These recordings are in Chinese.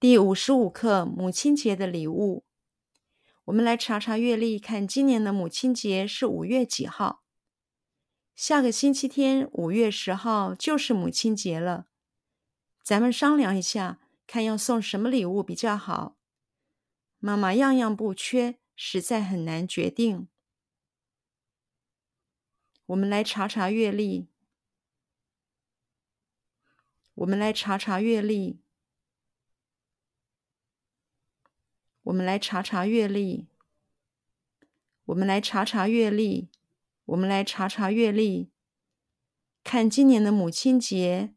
第五十五课母亲节的礼物。我们来查查月历，看今年的母亲节是五月几号？下个星期天五月十号就是母亲节了。咱们商量一下，看要送什么礼物比较好。妈妈样样不缺，实在很难决定。我们来查查月历。我们来查查月历。我们来查查月历。我们来查查月历。我们来查查月历。看今年的母亲节。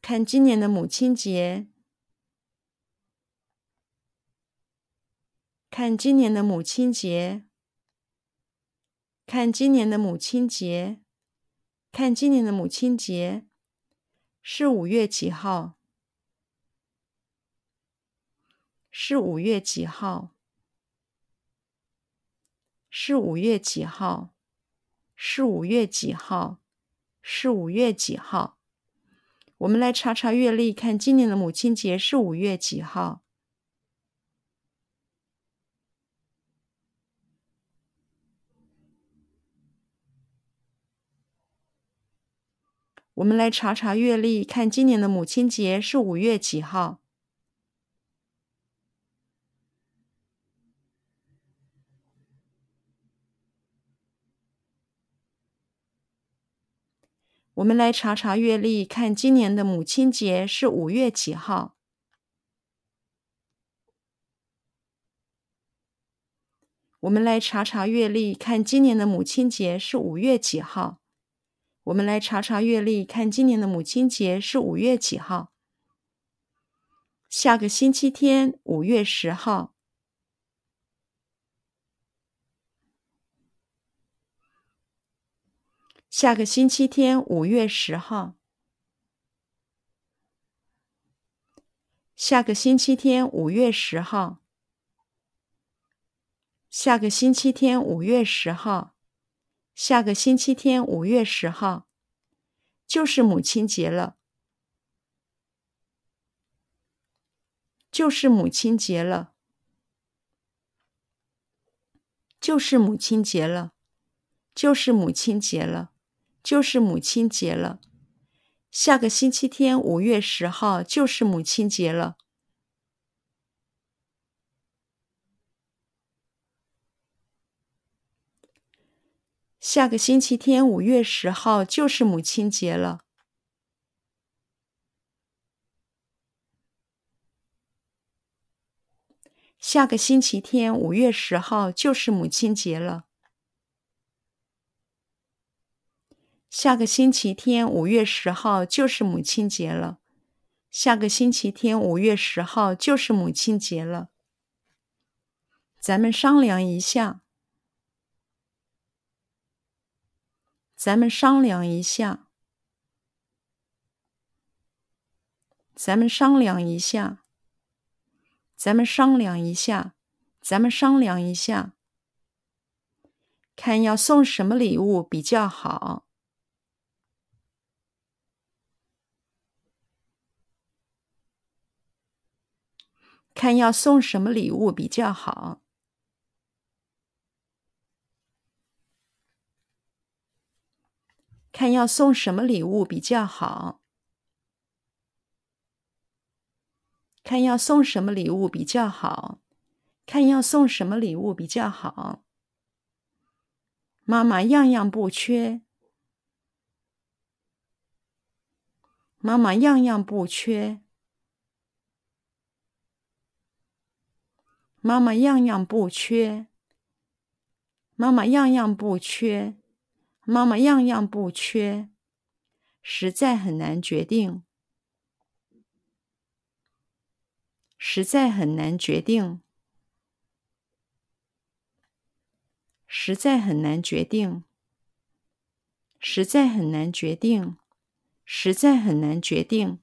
看今年的母亲节。看今年的母亲节。看今年的母亲节。看今年的母亲节。是五月几号？是五月几号？是五月几号？是五月几号？是五月几号？我们来查查月历，看今年的母亲节是五月几号？我们来查查月历，看今年的母亲节是五月几号？我们来查查月历，看今年的母亲节是五月几号？我们来查查月历，看今年的母亲节是五月几号？我们来查查月历，看今年的母亲节是五月几号？下个星期天，五月十号。下个星期天，五月十号。下个星期天，五月十号。下个星期天，五月十号。下个星期天，五月十号，就是母亲节了。就是母亲节了。就是母亲节了。就是母亲节了。就是母亲节了，下个星期天五月十号就是母亲节了。下个星期天五月十号就是母亲节了。下个星期天五月十号就是母亲节了。下个星期天五月十号就是母亲节了。下个星期天五月十号就是母亲节了。咱们商量一下。咱们商量一下。咱们商量一下。咱们商量一下。咱们商量一下。看要送什么礼物比较好。看要送什么礼物比较好？看要送什么礼物比较好？看要送什么礼物比较好？看要送什么礼物比较好？妈妈样样不缺。妈妈样样不缺。妈妈样样不缺，妈妈样样不缺，妈妈样样不缺，实在很难决定，实在很难决定，实在很难决定，实在很难决定，实在很难决定。